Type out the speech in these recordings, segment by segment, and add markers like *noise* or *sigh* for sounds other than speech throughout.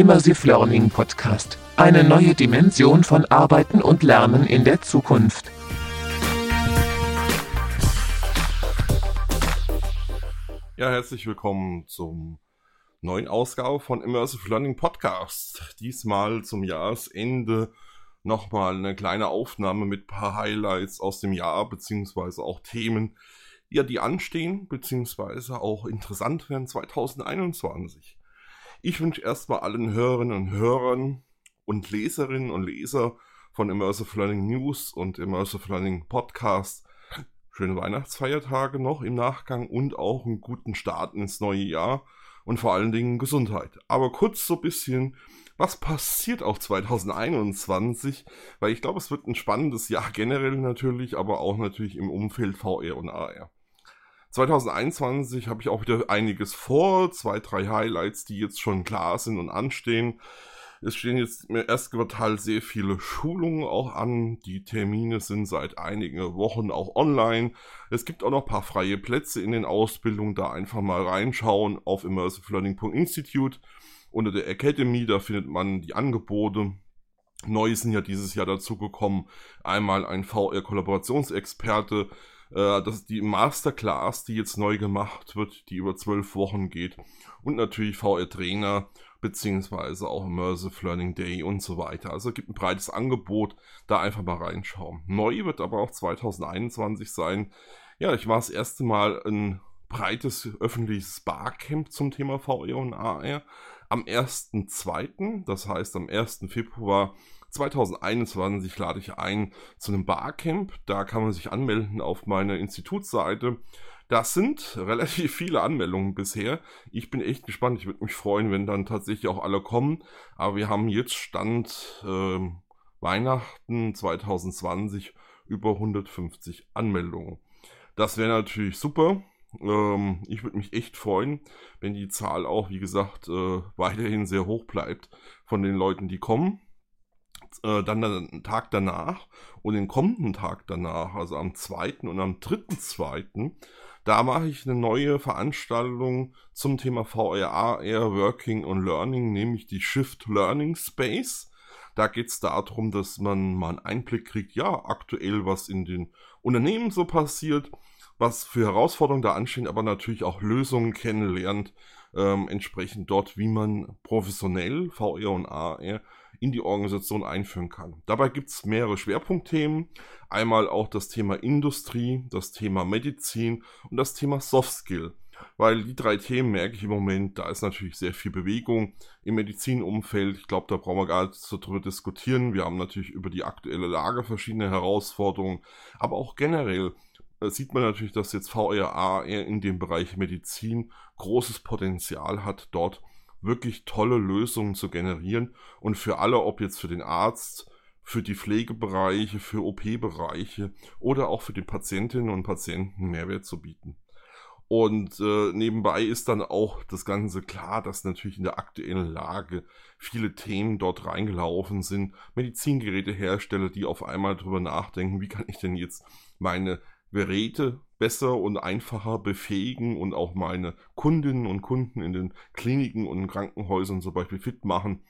Immersive Learning Podcast. Eine neue Dimension von Arbeiten und Lernen in der Zukunft. Ja, herzlich willkommen zum neuen Ausgabe von Immersive Learning Podcast. Diesmal zum Jahresende nochmal eine kleine Aufnahme mit ein paar Highlights aus dem Jahr, beziehungsweise auch Themen, ja, die anstehen, beziehungsweise auch interessant werden 2021. Ich wünsche erstmal allen Hörerinnen und Hörern und Leserinnen und Leser von Immersive Learning News und Immersive Learning Podcast schöne Weihnachtsfeiertage noch im Nachgang und auch einen guten Start ins neue Jahr und vor allen Dingen Gesundheit. Aber kurz so ein bisschen, was passiert auch 2021? Weil ich glaube, es wird ein spannendes Jahr generell natürlich, aber auch natürlich im Umfeld VR und AR. 2021 habe ich auch wieder einiges vor, zwei, drei Highlights, die jetzt schon klar sind und anstehen. Es stehen jetzt im ersten Quartal sehr viele Schulungen auch an. Die Termine sind seit einigen Wochen auch online. Es gibt auch noch ein paar freie Plätze in den Ausbildungen. Da einfach mal reinschauen auf immersivelearning.institute. Unter der Academy, da findet man die Angebote. Neu sind ja dieses Jahr dazu gekommen. Einmal ein VR-Kollaborationsexperte. Äh, das ist die Masterclass, die jetzt neu gemacht wird, die über zwölf Wochen geht. Und natürlich VR-Trainer beziehungsweise auch Immersive Learning Day und so weiter. Also es gibt ein breites Angebot, da einfach mal reinschauen. Neu wird aber auch 2021 sein. Ja, ich war das erste Mal ein breites öffentliches Barcamp zum Thema VR und AR am 1.2., das heißt am 1. Februar 2021 lade ich ein zu einem Barcamp. Da kann man sich anmelden auf meiner Institutsseite. Das sind *laughs* relativ viele Anmeldungen bisher. Ich bin echt gespannt. Ich würde mich freuen, wenn dann tatsächlich auch alle kommen. Aber wir haben jetzt Stand äh, Weihnachten 2020 über 150 Anmeldungen. Das wäre natürlich super. Ähm, ich würde mich echt freuen, wenn die Zahl auch, wie gesagt, äh, weiterhin sehr hoch bleibt von den Leuten, die kommen. Äh, dann den Tag danach und den kommenden Tag danach, also am 2. und am 3.2., da mache ich eine neue Veranstaltung zum Thema VR, AR, Working und Learning, nämlich die Shift Learning Space. Da geht es darum, dass man mal einen Einblick kriegt, ja, aktuell, was in den Unternehmen so passiert, was für Herausforderungen da anstehen, aber natürlich auch Lösungen kennenlernt, ähm, entsprechend dort, wie man professionell VR und AR in die Organisation einführen kann. Dabei gibt es mehrere Schwerpunktthemen. Einmal auch das Thema Industrie, das Thema Medizin und das Thema Soft Skill. Weil die drei Themen merke ich im Moment, da ist natürlich sehr viel Bewegung im Medizinumfeld. Ich glaube, da brauchen wir gar nicht so drüber diskutieren. Wir haben natürlich über die aktuelle Lage verschiedene Herausforderungen, aber auch generell äh, sieht man natürlich, dass jetzt VRA in dem Bereich Medizin großes Potenzial hat, dort wirklich tolle Lösungen zu generieren und für alle, ob jetzt für den Arzt, für die Pflegebereiche, für OP-Bereiche oder auch für die Patientinnen und Patienten Mehrwert zu bieten. Und äh, nebenbei ist dann auch das Ganze klar, dass natürlich in der aktuellen Lage viele Themen dort reingelaufen sind. Medizingerätehersteller, die auf einmal darüber nachdenken, wie kann ich denn jetzt meine Geräte besser und einfacher befähigen und auch meine Kundinnen und Kunden in den Kliniken und Krankenhäusern zum Beispiel fit machen.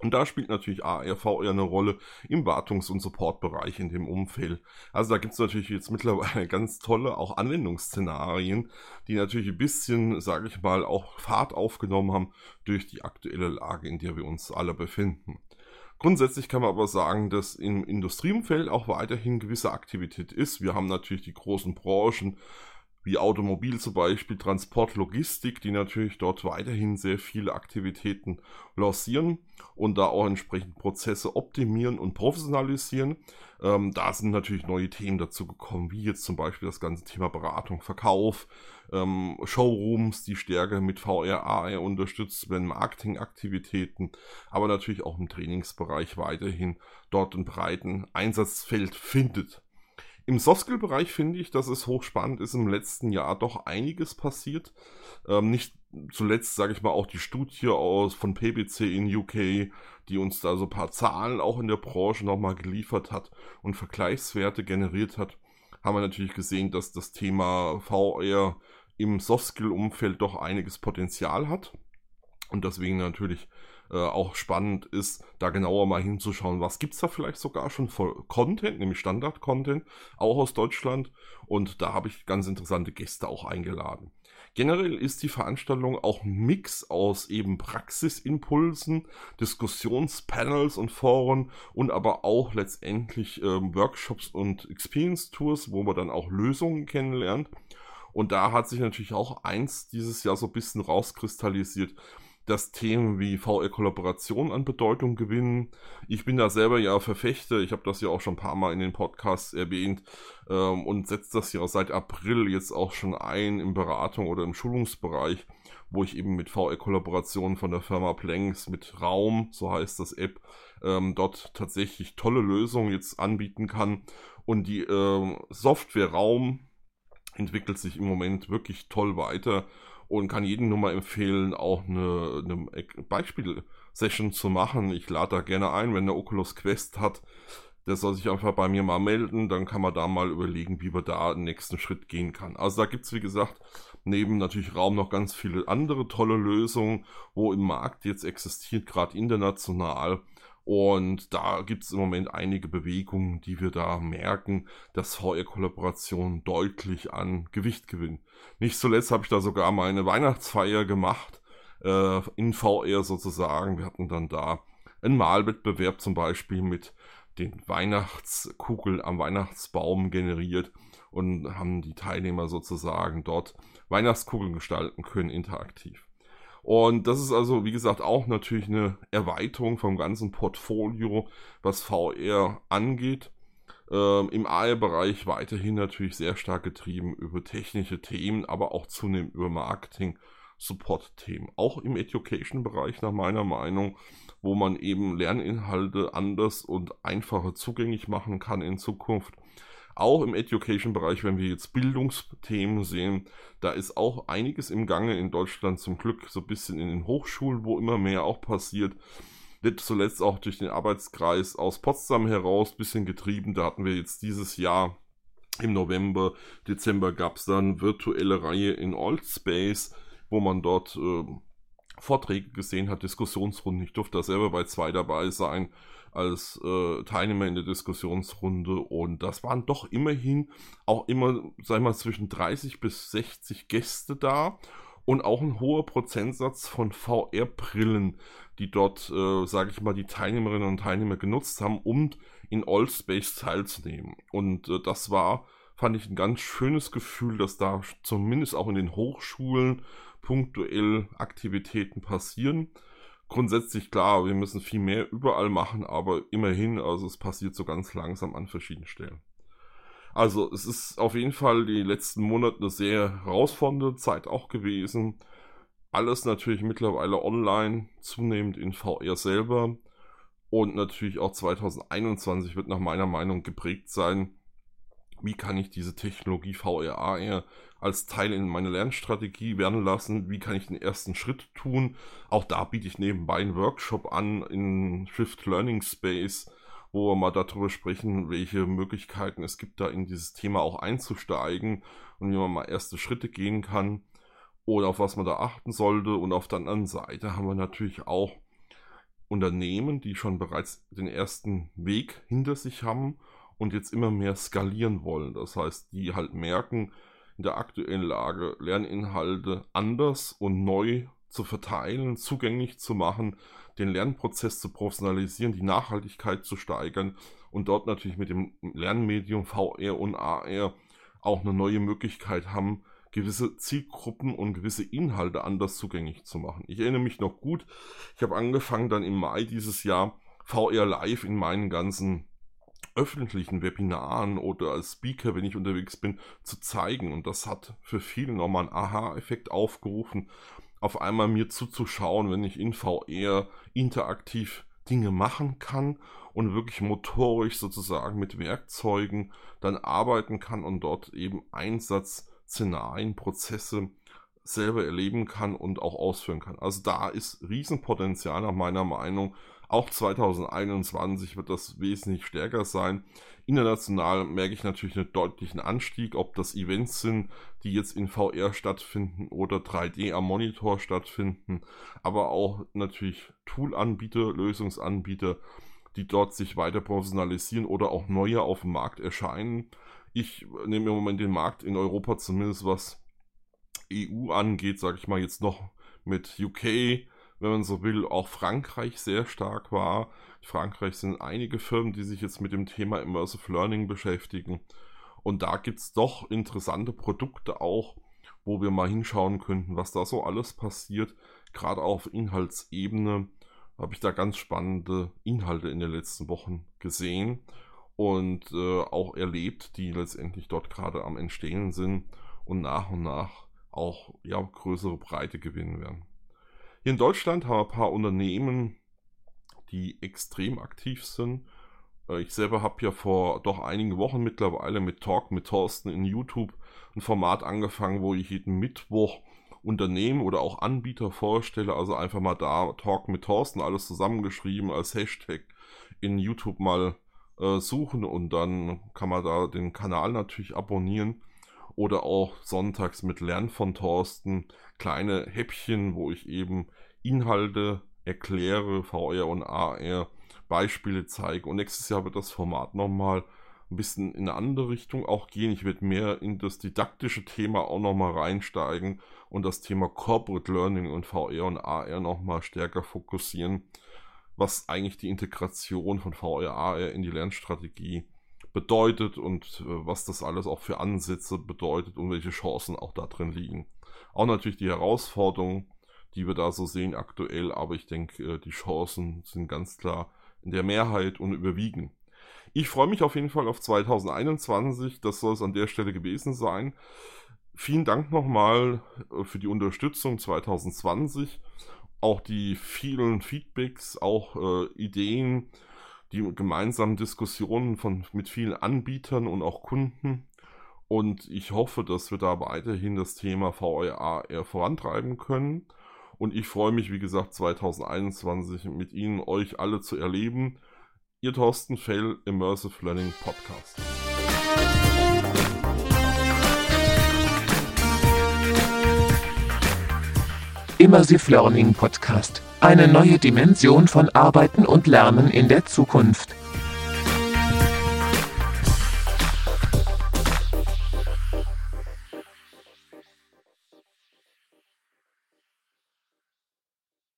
Und da spielt natürlich ARV eher eine Rolle im Wartungs- und Supportbereich in dem Umfeld. Also da gibt es natürlich jetzt mittlerweile *laughs* ganz tolle auch Anwendungsszenarien, die natürlich ein bisschen, sage ich mal, auch Fahrt aufgenommen haben durch die aktuelle Lage, in der wir uns alle befinden. Grundsätzlich kann man aber sagen, dass im Industrieumfeld auch weiterhin gewisse Aktivität ist. Wir haben natürlich die großen Branchen wie Automobil zum Beispiel, Transport, Logistik, die natürlich dort weiterhin sehr viele Aktivitäten lancieren und da auch entsprechend Prozesse optimieren und professionalisieren. Ähm, da sind natürlich neue Themen dazu gekommen, wie jetzt zum Beispiel das ganze Thema Beratung, Verkauf, ähm, Showrooms, die stärker mit VR, AR unterstützt werden, Marketingaktivitäten, aber natürlich auch im Trainingsbereich weiterhin dort ein breiten Einsatzfeld findet. Im Softskill-Bereich finde ich, dass es hochspannend ist, im letzten Jahr doch einiges passiert. Ähm, nicht zuletzt, sage ich mal, auch die Studie aus von PBC in UK, die uns da so ein paar Zahlen auch in der Branche nochmal geliefert hat und Vergleichswerte generiert hat, haben wir natürlich gesehen, dass das Thema VR im Softskill-Umfeld doch einiges Potenzial hat. Und deswegen natürlich äh, auch spannend ist, da genauer mal hinzuschauen, was gibt es da vielleicht sogar schon für Content, nämlich Standard-Content, auch aus Deutschland. Und da habe ich ganz interessante Gäste auch eingeladen. Generell ist die Veranstaltung auch ein Mix aus eben Praxisimpulsen, Diskussionspanels und Foren und aber auch letztendlich ähm, Workshops und Experience Tours, wo man dann auch Lösungen kennenlernt. Und da hat sich natürlich auch eins dieses Jahr so ein bisschen rauskristallisiert, dass Themen wie VR-Kollaboration an Bedeutung gewinnen. Ich bin da selber ja Verfechter, ich habe das ja auch schon ein paar Mal in den Podcasts erwähnt ähm, und setze das ja seit April jetzt auch schon ein im Beratung oder im Schulungsbereich, wo ich eben mit VR-Kollaboration von der Firma Planks mit Raum, so heißt das App, ähm, dort tatsächlich tolle Lösungen jetzt anbieten kann. Und die ähm, Software Raum entwickelt sich im Moment wirklich toll weiter und kann jedem nur mal empfehlen, auch eine, eine Beispielsession zu machen. Ich lade da gerne ein, wenn der Oculus Quest hat, der soll sich einfach bei mir mal melden, dann kann man da mal überlegen, wie man da den nächsten Schritt gehen kann. Also da gibt es, wie gesagt, neben natürlich Raum noch ganz viele andere tolle Lösungen, wo im Markt jetzt existiert, gerade international. Und da gibt es im Moment einige Bewegungen, die wir da merken, dass VR-Kollaboration deutlich an Gewicht gewinnt. Nicht zuletzt habe ich da sogar meine Weihnachtsfeier gemacht, äh, in VR sozusagen. Wir hatten dann da einen Malwettbewerb zum Beispiel mit den Weihnachtskugeln am Weihnachtsbaum generiert und haben die Teilnehmer sozusagen dort Weihnachtskugeln gestalten können, interaktiv. Und das ist also, wie gesagt, auch natürlich eine Erweiterung vom ganzen Portfolio, was VR angeht. Ähm, Im AR-Bereich weiterhin natürlich sehr stark getrieben über technische Themen, aber auch zunehmend über Marketing, Support-Themen. Auch im Education-Bereich nach meiner Meinung, wo man eben Lerninhalte anders und einfacher zugänglich machen kann in Zukunft auch im Education-Bereich, wenn wir jetzt Bildungsthemen sehen, da ist auch einiges im Gange in Deutschland zum Glück so ein bisschen in den Hochschulen, wo immer mehr auch passiert. Nicht zuletzt auch durch den Arbeitskreis aus Potsdam heraus ein bisschen getrieben. Da hatten wir jetzt dieses Jahr im November, Dezember gab es dann virtuelle Reihe in Oldspace, wo man dort äh, Vorträge gesehen hat, Diskussionsrunden. Ich durfte da selber bei zwei dabei sein als äh, Teilnehmer in der Diskussionsrunde und das waren doch immerhin auch immer, sag ich mal, zwischen 30 bis 60 Gäste da und auch ein hoher Prozentsatz von VR-Brillen, die dort, äh, sage ich mal, die Teilnehmerinnen und Teilnehmer genutzt haben, um in Allspace teilzunehmen. Und äh, das war, fand ich, ein ganz schönes Gefühl, dass da zumindest auch in den Hochschulen punktuell Aktivitäten passieren grundsätzlich klar, wir müssen viel mehr überall machen, aber immerhin, also es passiert so ganz langsam an verschiedenen Stellen. Also es ist auf jeden Fall die letzten Monate eine sehr herausfordernde Zeit auch gewesen. Alles natürlich mittlerweile online, zunehmend in VR selber. Und natürlich auch 2021 wird nach meiner Meinung geprägt sein, wie kann ich diese Technologie VR, AR als Teil in meine Lernstrategie werden lassen, wie kann ich den ersten Schritt tun. Auch da biete ich nebenbei einen Workshop an in Shift Learning Space, wo wir mal darüber sprechen, welche Möglichkeiten es gibt, da in dieses Thema auch einzusteigen und wie man mal erste Schritte gehen kann oder auf was man da achten sollte. Und auf der anderen Seite haben wir natürlich auch Unternehmen, die schon bereits den ersten Weg hinter sich haben und jetzt immer mehr skalieren wollen. Das heißt, die halt merken, in der aktuellen Lage Lerninhalte anders und neu zu verteilen, zugänglich zu machen, den Lernprozess zu professionalisieren, die Nachhaltigkeit zu steigern und dort natürlich mit dem Lernmedium VR und AR auch eine neue Möglichkeit haben, gewisse Zielgruppen und gewisse Inhalte anders zugänglich zu machen. Ich erinnere mich noch gut, ich habe angefangen dann im Mai dieses Jahr VR Live in meinen ganzen öffentlichen Webinaren oder als Speaker, wenn ich unterwegs bin, zu zeigen. Und das hat für viele nochmal einen Aha-Effekt aufgerufen, auf einmal mir zuzuschauen, wenn ich in VR interaktiv Dinge machen kann und wirklich motorisch sozusagen mit Werkzeugen dann arbeiten kann und dort eben Einsatzszenarien, Prozesse selber erleben kann und auch ausführen kann. Also da ist Riesenpotenzial nach meiner Meinung Auch 2021 wird das wesentlich stärker sein. International merke ich natürlich einen deutlichen Anstieg, ob das Events sind, die jetzt in VR stattfinden oder 3D am Monitor stattfinden, aber auch natürlich Tool-Anbieter, Lösungsanbieter, die dort sich weiter professionalisieren oder auch neue auf dem Markt erscheinen. Ich nehme im Moment den Markt in Europa zumindest was EU angeht, sage ich mal jetzt noch mit UK, wenn man so will, auch Frankreich sehr stark war. In Frankreich sind einige Firmen, die sich jetzt mit dem Thema Immersive Learning beschäftigen. Und da gibt es doch interessante Produkte auch, wo wir mal hinschauen könnten, was da so alles passiert. Gerade auf Inhaltsebene habe ich da ganz spannende Inhalte in den letzten Wochen gesehen und äh, auch erlebt, die letztendlich dort gerade am Entstehen sind und nach und nach auch ja, größere Breite gewinnen werden. Hier in Deutschland haben wir ein paar Unternehmen, die extrem aktiv sind. Äh, ich selber habe ja vor doch einigen Wochen mittlerweile mit Talk mit Thorsten in YouTube ein Format angefangen, wo ich jeden Mittwoch Unternehmen oder auch Anbieter vorstelle. Also einfach mal da Talk mit Thorsten, alles zusammengeschrieben als Hashtag in YouTube mal äh, suchen und dann kann man da den Kanal natürlich abonnieren oder auch sonntags mit Lern von Thorsten kleine Häppchen, wo ich eben Inhalte erkläre, VR und AR, Beispiele zeige. Und nächstes Jahr wird das Format nochmal ein bisschen in eine andere Richtung auch gehen. Ich werde mehr in das didaktische Thema auch nochmal reinsteigen und das Thema Corporate Learning und VR und AR nochmal stärker fokussieren, was eigentlich die Integration von VR, AR in die Lernstrategie bedeutet und äh, was das alles auch für Ansätze bedeutet und welche Chancen auch da drin liegen. Auch natürlich die Herausforderungen, die wir da so sehen aktuell, aber ich denke, äh, die Chancen sind ganz klar in der Mehrheit und überwiegen. Ich freue mich auf jeden Fall auf 2021, das soll es an der Stelle gewesen sein. Vielen Dank nochmal äh, für die Unterstützung 2020, auch die vielen Feedbacks, auch äh, Ideen, die gemeinsamen Diskussionen von, mit vielen Anbietern und auch Kunden. Und ich hoffe, dass wir da weiterhin das Thema VRA eher vorantreiben können. Und ich freue mich, wie gesagt, 2021 mit Ihnen, euch alle zu erleben. Ihr Thorsten Fell, Immersive Learning Podcast. Immersive Learning Podcast. Eine neue Dimension von Arbeiten und Lernen in der Zukunft.